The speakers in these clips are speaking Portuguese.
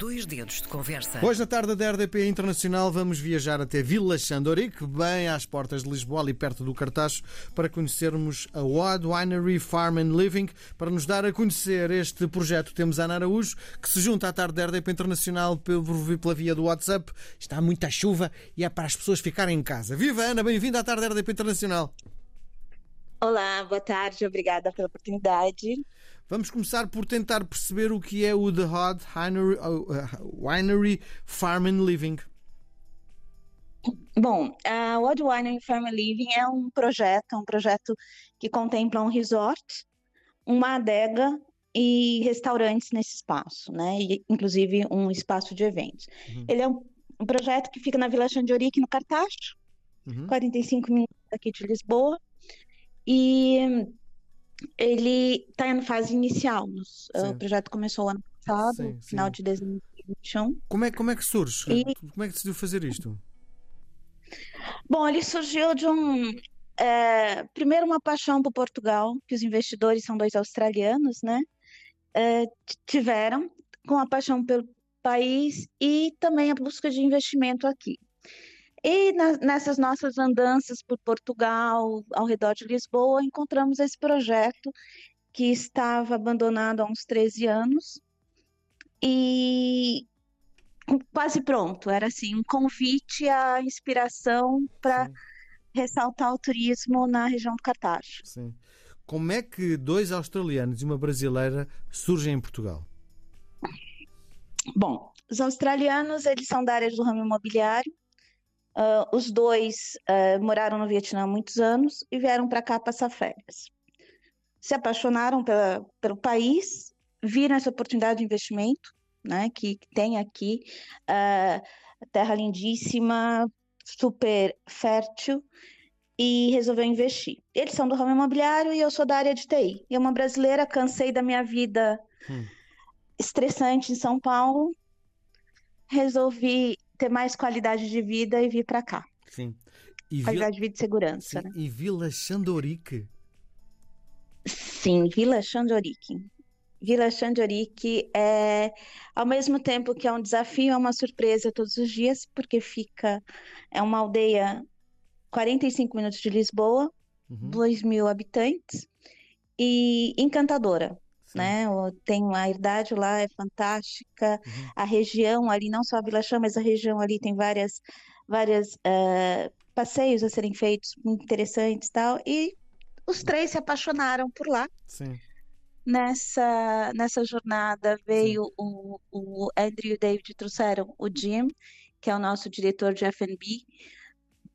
Dois dedos de conversa. Hoje, na tarde da RDP Internacional, vamos viajar até Vila Xandorique, bem às portas de Lisboa, ali perto do Cartacho, para conhecermos a Odd Winery Farm and Living. Para nos dar a conhecer este projeto, temos a Ana Araújo, que se junta à tarde da RDP Internacional pela via do WhatsApp. Está muita chuva e é para as pessoas ficarem em casa. Viva Ana, bem-vinda à tarde da RDP Internacional. Olá, boa tarde, obrigada pela oportunidade. Vamos começar por tentar perceber o que é o The Hod Winery, uh, Winery Farm and Living. Bom, a Odd Winery Farm and Living é um projeto, um projeto que contempla um resort, uma adega e restaurantes nesse espaço, né? E, inclusive um espaço de eventos. Uhum. Ele é um, um, projeto que fica na Vila Xandiorique, no Cartacho, uhum. 45 minutos aqui de Lisboa. E ele está em fase inicial. o projeto começou ano passado, sim, final sim. de 2021. Como é, como é que surge? E... Como é que decidiu fazer isto? Bom, ele surgiu de um. É, primeiro, uma paixão por Portugal, que os investidores são dois australianos, né? É, tiveram, com a paixão pelo país e também a busca de investimento aqui. E na, nessas nossas andanças por Portugal, ao redor de Lisboa, encontramos esse projeto que estava abandonado há uns 13 anos e quase pronto. Era assim um convite à inspiração para ressaltar o turismo na região do Cartacho. Sim. Como é que dois australianos e uma brasileira surgem em Portugal? Bom, os australianos eles são da área do ramo imobiliário Uh, os dois uh, moraram no Vietnã há muitos anos e vieram para cá passar férias. Se apaixonaram pela, pelo país, viram essa oportunidade de investimento né, que, que tem aqui, uh, terra lindíssima, super fértil, e resolveu investir. Eles são do ramo imobiliário e eu sou da área de TI. Eu, uma brasileira, cansei da minha vida hum. estressante em São Paulo, resolvi ter mais qualidade de vida e vir para cá. Sim. E qualidade de vida e segurança. Sim. Né? E Vila Xandorique? Sim, Vila Xandorique. Vila Xandorique é, ao mesmo tempo que é um desafio, é uma surpresa todos os dias, porque fica, é uma aldeia 45 minutos de Lisboa, uhum. 2 mil habitantes, e encantadora né? Tem a herdade lá, é fantástica. Uhum. A região ali, não só a Vila Chã, mas a região ali tem várias, várias uh, passeios a serem feitos muito interessantes e tal. E os três se apaixonaram por lá. Sim. Nessa, nessa jornada veio o, o Andrew e o David trouxeram o Jim, que é o nosso diretor de F&B,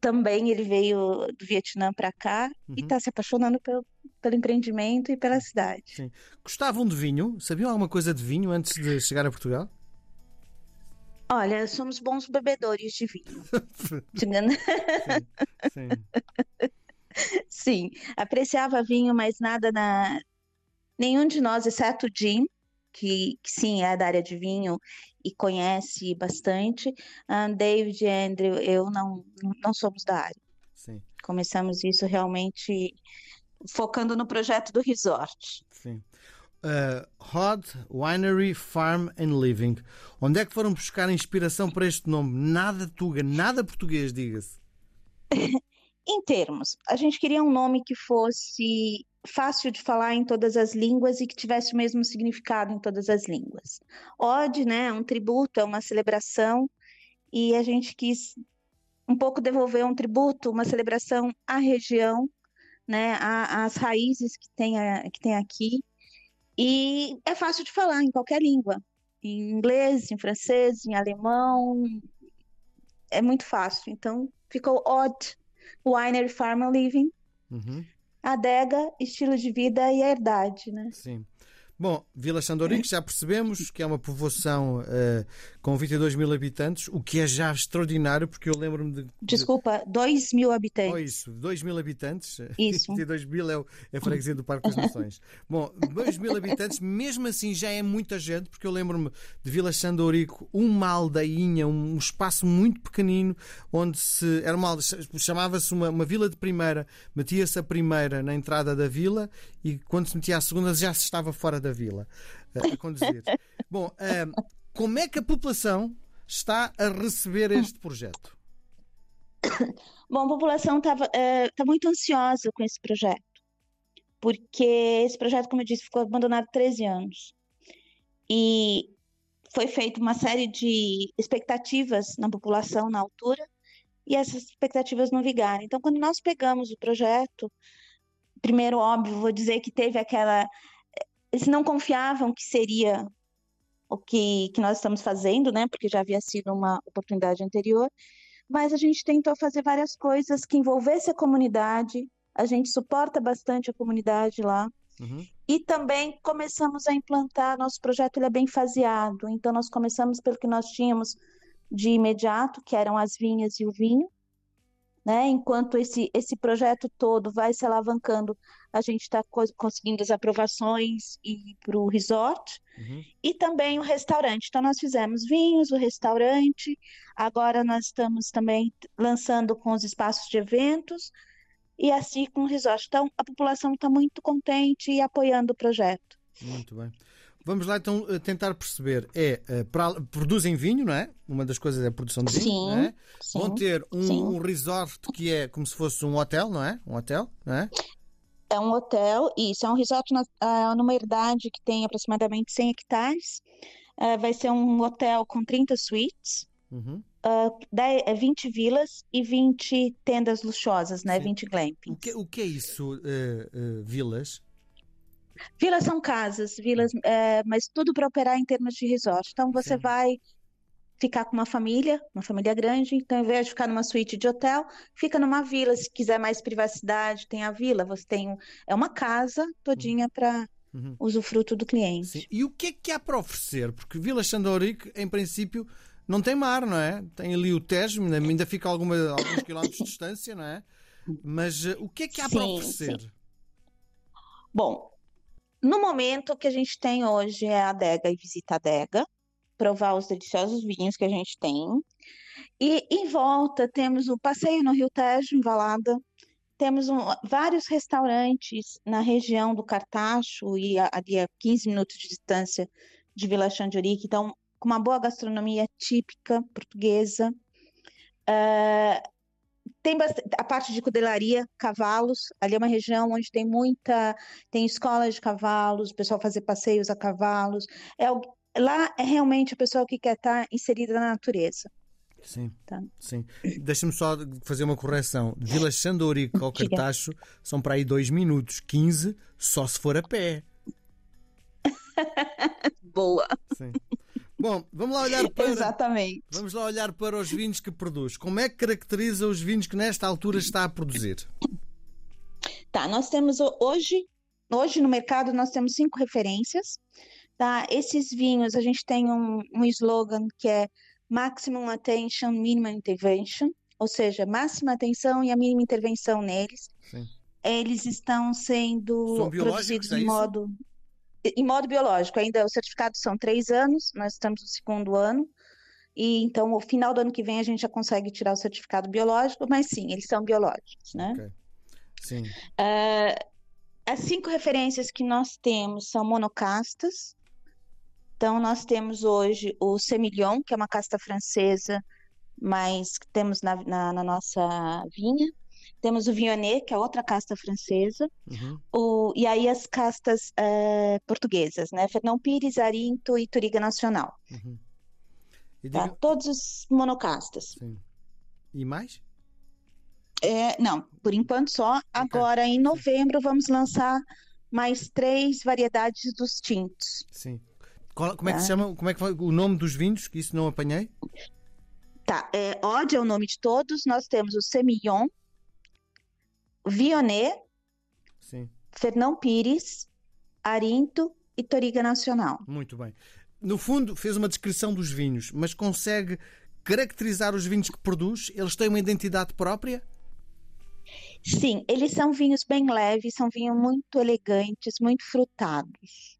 também ele veio do Vietnã para cá uhum. e está se apaixonando pelo, pelo empreendimento e pela cidade. Sim. Gostavam de vinho? Sabiam alguma coisa de vinho antes de chegar a Portugal? Olha, somos bons bebedores de vinho. sim, sim. sim, apreciava vinho, mas nada na. Nenhum de nós, exceto o Jim, que, que, sim é da área de vinho e conhece bastante. Um, David e Andrew, eu não, não somos da área. Sim. Começamos isso realmente focando no projeto do resort. Sim. Uh, Hod Winery Farm and Living. Onde é que foram buscar inspiração para este nome? Nada tuga, nada português, diga-se. em termos, a gente queria um nome que fosse fácil de falar em todas as línguas e que tivesse o mesmo significado em todas as línguas. Ode, né, é um tributo, é uma celebração, e a gente quis um pouco devolver um tributo, uma celebração à região, né, às raízes que tem, a, que tem aqui, e é fácil de falar em qualquer língua, em inglês, em francês, em alemão, é muito fácil. Então, ficou Odd Winery Farm Living, uhum adega, estilo de vida e herdade, né? Sim. Bom, Vila Xandorique já percebemos que é uma povoação uh, com 22 mil habitantes, o que é já extraordinário, porque eu lembro-me de, de. Desculpa, 2 mil habitantes. Oh, isso, 2 mil habitantes. Isso. 22 mil é, é a freguesia do Parque das Nações. Bom, 2 mil habitantes, mesmo assim já é muita gente, porque eu lembro-me de Vila Xandorico, uma aldeinha, um espaço muito pequenino, onde se. Era uma chamava-se uma, uma vila de primeira, metia-se a primeira na entrada da vila e quando se metia a segunda já se estava fora da vila a conduzir. Bom, uh, como é que a população está a receber este projeto? Bom, a população está tá muito ansiosa com esse projeto, porque esse projeto, como eu disse, ficou abandonado há 13 anos. E foi feita uma série de expectativas na população na altura, e essas expectativas não vigaram. Então, quando nós pegamos o projeto, primeiro, óbvio, vou dizer que teve aquela. Eles não confiavam que seria o que, que nós estamos fazendo, né? Porque já havia sido uma oportunidade anterior. Mas a gente tentou fazer várias coisas que envolvesse a comunidade. A gente suporta bastante a comunidade lá. Uhum. E também começamos a implantar. Nosso projeto ele é bem faseado. Então, nós começamos pelo que nós tínhamos de imediato, que eram as vinhas e o vinho. Né? Enquanto esse, esse projeto todo vai se alavancando, a gente está co conseguindo as aprovações e para o resort uhum. e também o restaurante. Então, nós fizemos vinhos, o restaurante, agora nós estamos também lançando com os espaços de eventos e assim com o resort. Então, a população está muito contente e apoiando o projeto. Muito bem. Vamos lá então eh, tentar perceber. É, eh, para, produzem vinho, não é? Uma das coisas é a produção de vinho, sim, não é? Sim, Vão ter um, um, resort que é como se fosse um hotel, não é? Um hotel, não é? É um hotel, isso. É um resort na, uh, numa herdade que tem aproximadamente 100 hectares. Uh, vai ser um hotel com 30 suítes. Uhum. Uh, 10, 20 vilas e 20 tendas luxuosas, né? Sim. 20 glampings. O que, o que é isso, uh, vilas? Vilas são casas, vilas, é, mas tudo para operar em termos de resort. Então você Sim. vai ficar com uma família, uma família grande, então ao invés de ficar numa suíte de hotel, fica numa vila. Se quiser mais privacidade, tem a vila. Você tem é uma casa todinha uhum. para uhum. usufruto do cliente. Sim. E o que é que há para oferecer? Porque Vila Xandorique, em princípio, não tem mar, não é? Tem ali o Tejo, ainda fica alguma, alguns quilómetros de distância, não é? Mas uh, o que é que há sim, para oferecer? Sim. Bom, no momento, o que a gente tem hoje é a adega e visita a adega, provar os deliciosos vinhos que a gente tem. E em volta temos o passeio no Rio Tejo, em Valada. Temos um, vários restaurantes na região do Cartacho e ali a 15 minutos de distância de Vila Xandiori, que estão com uma boa gastronomia típica portuguesa. Uh, tem a parte de cudelaria, cavalos, ali é uma região onde tem muita, tem escolas de cavalos, o pessoal fazer passeios a cavalos. É, lá é realmente o pessoal que quer estar inserida na natureza. Sim, tá. sim. Deixa-me só fazer uma correção. Vila Xandorico ao Cartacho são para aí 2 minutos, 15 só se for a pé. Boa. Sim. Bom, vamos lá olhar para. Exatamente. Vamos lá olhar para os vinhos que produz. Como é que caracteriza os vinhos que nesta altura está a produzir? Tá, nós temos hoje, hoje no mercado nós temos cinco referências. Tá? Esses vinhos a gente tem um, um slogan que é Maximum Attention, Minimum Intervention, ou seja, máxima atenção e a mínima intervenção neles. Sim. Eles estão sendo produzidos é de modo em modo biológico, ainda o certificado são três anos, nós estamos no segundo ano, e então, no final do ano que vem, a gente já consegue tirar o certificado biológico, mas sim, eles são biológicos, né? Okay. Sim. Uh, as cinco referências que nós temos são monocastas. Então, nós temos hoje o Semillon, que é uma casta francesa, mas que temos na, na, na nossa vinha. Temos o Viognier, que é outra casta francesa, uhum. o, e aí as castas uh, portuguesas, né? Fernão Pires, Arinto e Turiga Nacional. Uhum. E tá? Todos os monocastas. Sim. E mais? É, não, por enquanto só. Okay. Agora, em novembro, vamos lançar mais três variedades dos tintos. Sim. Qual, como é que tá? se chama? Como é que foi o nome dos vinhos? Que isso não apanhei? Tá, é, Ode é o nome de todos. Nós temos o Semillon, Vionnet, Sim. Fernão Pires, Arinto e Toriga Nacional. Muito bem. No fundo, fez uma descrição dos vinhos, mas consegue caracterizar os vinhos que produz? Eles têm uma identidade própria? Sim, eles são vinhos bem leves, são vinhos muito elegantes, muito frutados.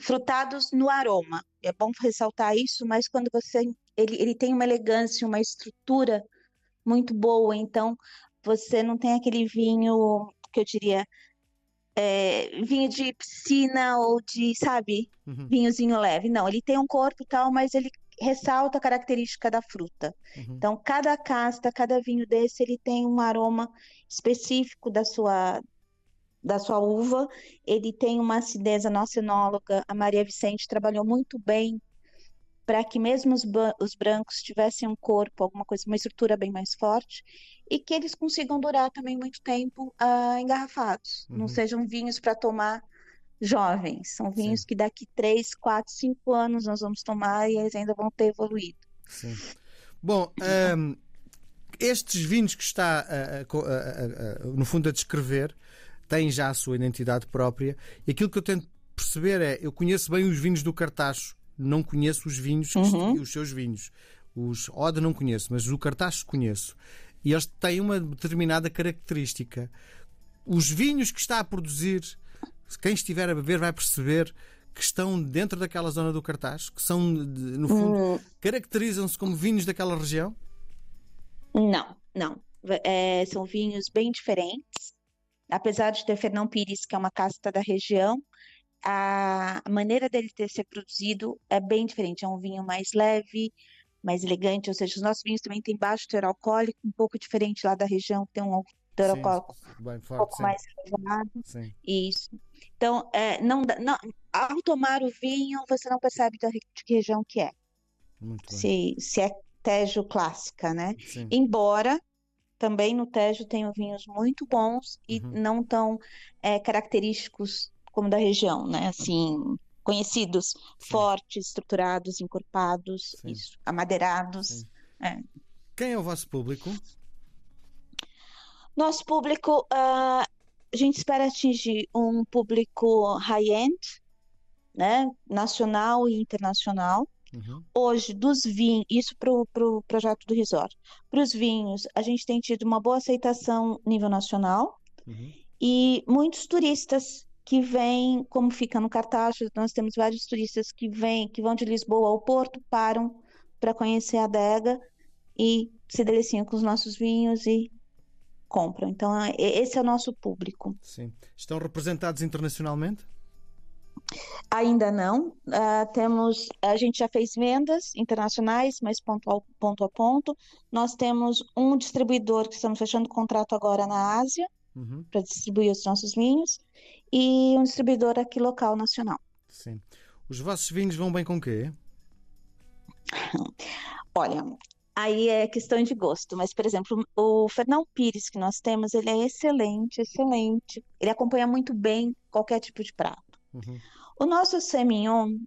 Frutados no aroma. É bom ressaltar isso, mas quando você. Ele, ele tem uma elegância, uma estrutura muito boa, então você não tem aquele vinho que eu diria é, vinho de piscina ou de, sabe, Uhum, vinhozinho leve. Não, ele tem um corpo e tal, mas ele ressalta a característica da fruta. uhum. Então, cada casta, cada vinho desse, ele tem um aroma específico da sua da sua uva, ele tem uma acidez, a nossa enóloga, a Maria Vicente, trabalhou muito bem para que mesmo os, os brancos tivessem um corpo, alguma coisa, uma estrutura bem mais forte, e que eles consigam durar também muito tempo ah, engarrafados. Não Uhum. sejam vinhos para tomar jovens, são vinhos Sim. que daqui 3, 4, 5 anos nós vamos tomar e eles ainda vão ter evoluído. Sim. Bom, ahm, estes vinhos que está, a- a- no fundo, a descrever têm já a sua identidade própria e aquilo que eu tento perceber é: eu conheço bem os vinhos do Cartacho, não conheço os vinhos, Uhum. os seus vinhos. Os Ode não conheço, mas o Cartacho conheço. E eles têm uma determinada característica. Os vinhos que está a produzir, quem estiver a beber vai perceber que estão dentro daquela zona do Cartaz, que são, no fundo, Hum, caracterizam-se como vinhos daquela região? Não, não. É, são vinhos bem diferentes. Apesar de ter Fernão Pires, que é uma casta da região, a maneira dele ter ser produzido é bem diferente. É um vinho mais leve, mais elegante, ou seja, os nossos vinhos também têm baixo teor alcoólico, um pouco diferente lá da região, que tem um teor alcoólico bem um pouco sim. mais elevado. sim. Isso. Então, é, não, não, ao tomar o vinho, você não percebe da, de que região que é, Muito bem. se, se é Tejo clássica, né? Sim. Embora também no Tejo tenham vinhos muito bons e Uhum. não tão é, característicos como da região, né? Assim, conhecidos, Sim. fortes, estruturados, encorpados, Sim. isso, amadeirados. É. Quem é o vosso público? Nosso público, ah, a gente espera atingir um público high-end, né? Nacional e internacional. Uhum. Hoje, dos vinhos, isso para o pro projeto do resort. Para os vinhos, a gente tem tido uma boa aceitação nível nacional Uhum. e muitos turistas que vêm, como fica no Cartaxo, nós temos vários turistas que vêm, que vão de Lisboa ao Porto, param para conhecer a adega e se deliciam com os nossos vinhos e compram. Então, é- esse é o nosso público. Sim. Estão representados internacionalmente? Ainda não. Ah, temos, a gente já fez vendas internacionais, mas ponto a ponto a ponto. Nós temos um distribuidor que estamos fechando contrato agora na Ásia Uhum. para distribuir os nossos vinhos e um distribuidor aqui local nacional. Sim. Os vossos vinhos vão bem com quê? Olha, aí é questão de gosto, mas por exemplo, o Fernão Pires que nós temos, ele é excelente, excelente. Ele acompanha muito bem qualquer tipo de prato. Uhum. O nosso semignon,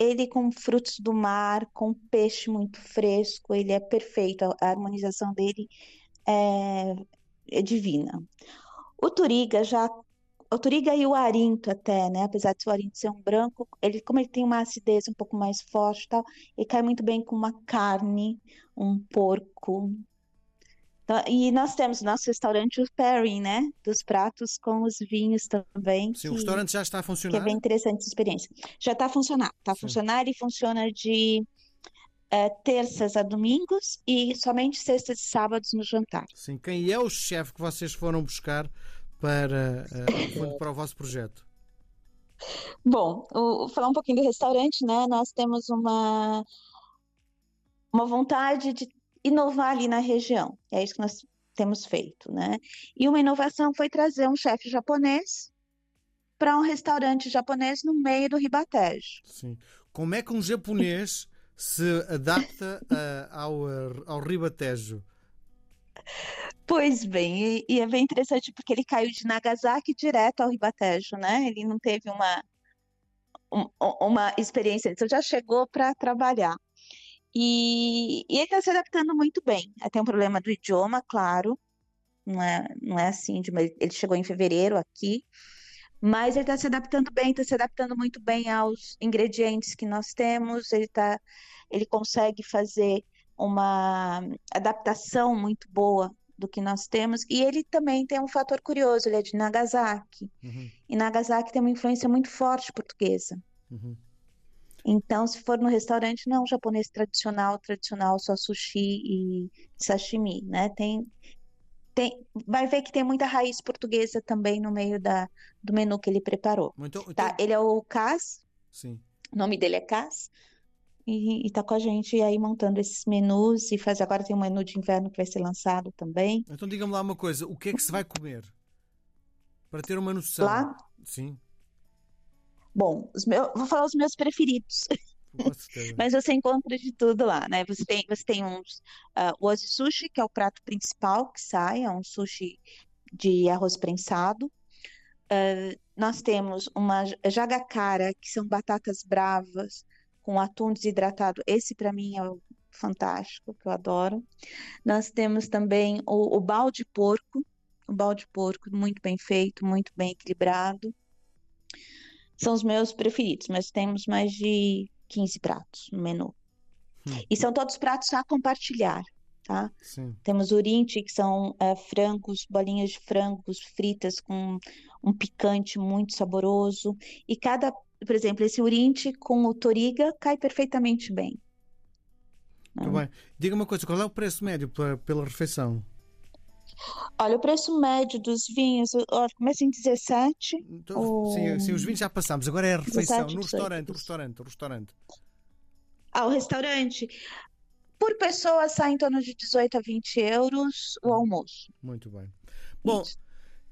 ele com frutos do mar, com peixe muito fresco, ele é perfeito. A harmonização dele é, é divina. O Turiga já, o Turiga e o Arinto até, né? Apesar de o Arinto ser um branco, ele como ele tem uma acidez um pouco mais forte, e tal, ele cai muito bem com uma carne, um porco. Então, e nós temos no nosso restaurante o pairing, né? Dos pratos com os vinhos também, Sim, o que restaurante já está a que é funcionar? bem interessante essa experiência. Já está a funcionar, está a funcionar e funciona de eh, terças a domingos e somente sextas e sábados no jantar. Sim. Quem é o chefe que vocês foram buscar para, eh, no fundo, para o vosso projeto? Bom, o- falar um pouquinho do restaurante, né? Nós temos uma, uma vontade de inovar ali na região. É isso que nós temos feito, né? E uma inovação foi trazer um chefe japonês para um restaurante japonês no meio do Ribatejo. Sim. Como é que um japonês se adapta eh, ao, eh, ao ribatejo? Pois bem, e, é bem interessante porque ele caiu de Nagasaki direto ao Ribatejo, né? Ele não teve uma, um- uma experiência ele já chegou para trabalhar. E, e ele está se adaptando muito bem. Tem um problema do idioma, claro, não é, não é assim, de ele chegou em fevereiro aqui, mas ele está se adaptando bem, está se adaptando muito bem aos ingredientes que nós temos, ele tá, ele consegue fazer uma adaptação muito boa do que nós temos, e ele também tem um fator curioso, ele é de Nagasaki, Uhum, e Nagasaki tem uma influência muito forte portuguesa. uhum. Então, se for no restaurante, não é um japonês tradicional, tradicional, só sushi e sashimi, né? Tem, Tem, vai ver que tem muita raiz portuguesa também no meio da, do menu que ele preparou. Então, Tá, então- ele é o Cas, Sim. o nome dele é Cas, e, e tá com a gente aí montando esses menus, e faz agora tem um menu de inverno que vai ser lançado também. Então diga-me lá uma coisa: o que é que se vai comer? Para ter uma noção. Lá, Sim, bom, meus, vou falar os meus preferidos, mas você encontra de tudo lá, né? Você tem, você tem uns, ah, o Ozi Sushi, que é o prato principal que sai, é um sushi de arroz prensado. Ah, nós temos uma jagacara, que são batatas bravas com atum desidratado. Esse para mim é o fantástico, que eu adoro. Nós temos também o, o balde porco, o balde porco muito bem feito, muito bem equilibrado. São os meus preferidos, mas temos mais de 15 pratos no menu. Hum. E são todos pratos a compartilhar, tá? Sim. Temos urinti, que são eh, frangos, bolinhas de frangos fritas com um picante muito saboroso. E cada, por exemplo, esse urinti com o toriga cai perfeitamente bem. Muito bem. Diga uma coisa: qual é o preço médio pa- pela refeição? Olha, o preço médio dos vinhos, olha, começa em 17. Então, O- sim, sim, os vinhos já passámos, agora é a refeição. 17, No 18. restaurante, o restaurante, o restaurante. Ah, o restaurante, por pessoa sai em torno de 18 a 20 euros o almoço. Muito bem. Bom, Isso.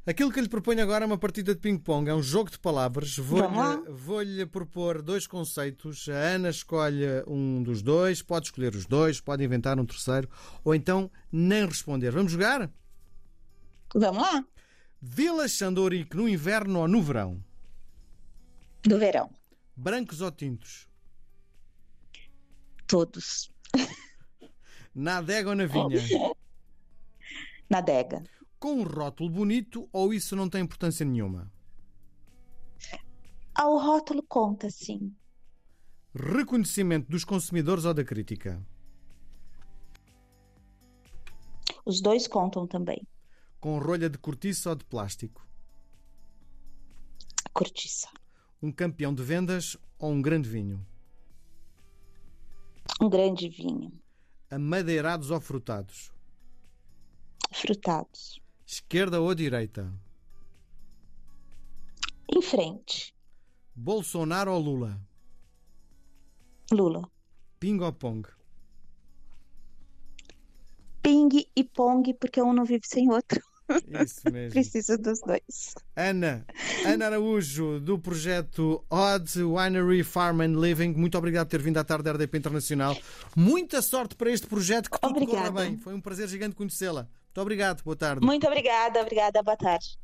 Aquilo que lhe proponho agora é uma partida de ping-pong, é um jogo de palavras. Vou-lhe vou-lhe propor dois conceitos. A Ana escolhe um dos dois, pode escolher os dois, pode inventar um terceiro, ou então nem responder. Vamos jogar? Vamos lá, Vila Xandorique no inverno ou no verão? do verão, Brancos ou tintos? todos, Na adega ou na vinha? na adega. Com um rótulo bonito ou isso não tem importância nenhuma? Ah, o rótulo conta, sim. Reconhecimento dos consumidores ou da crítica? Os dois contam também. Com rolha de cortiça ou de plástico? Cortiça. Um campeão de vendas ou um grande vinho? Um grande vinho. Amadeirados ou frutados? Frutados. Esquerda ou direita? Em frente. Bolsonaro ou Lula? Lula. Ping ou pong? Ping e pong, porque um não vive sem o outro. Isso mesmo. Precisa dos dois. Ana, Ana Araújo, do projeto Odd Winery Farm and Living, muito obrigado por ter vindo à tarde da RDP Internacional. Muita sorte para este projeto, que tudo corra bem. Foi um prazer gigante conhecê-la. Muito obrigado, boa tarde. Muito obrigada, obrigada. Boa tarde.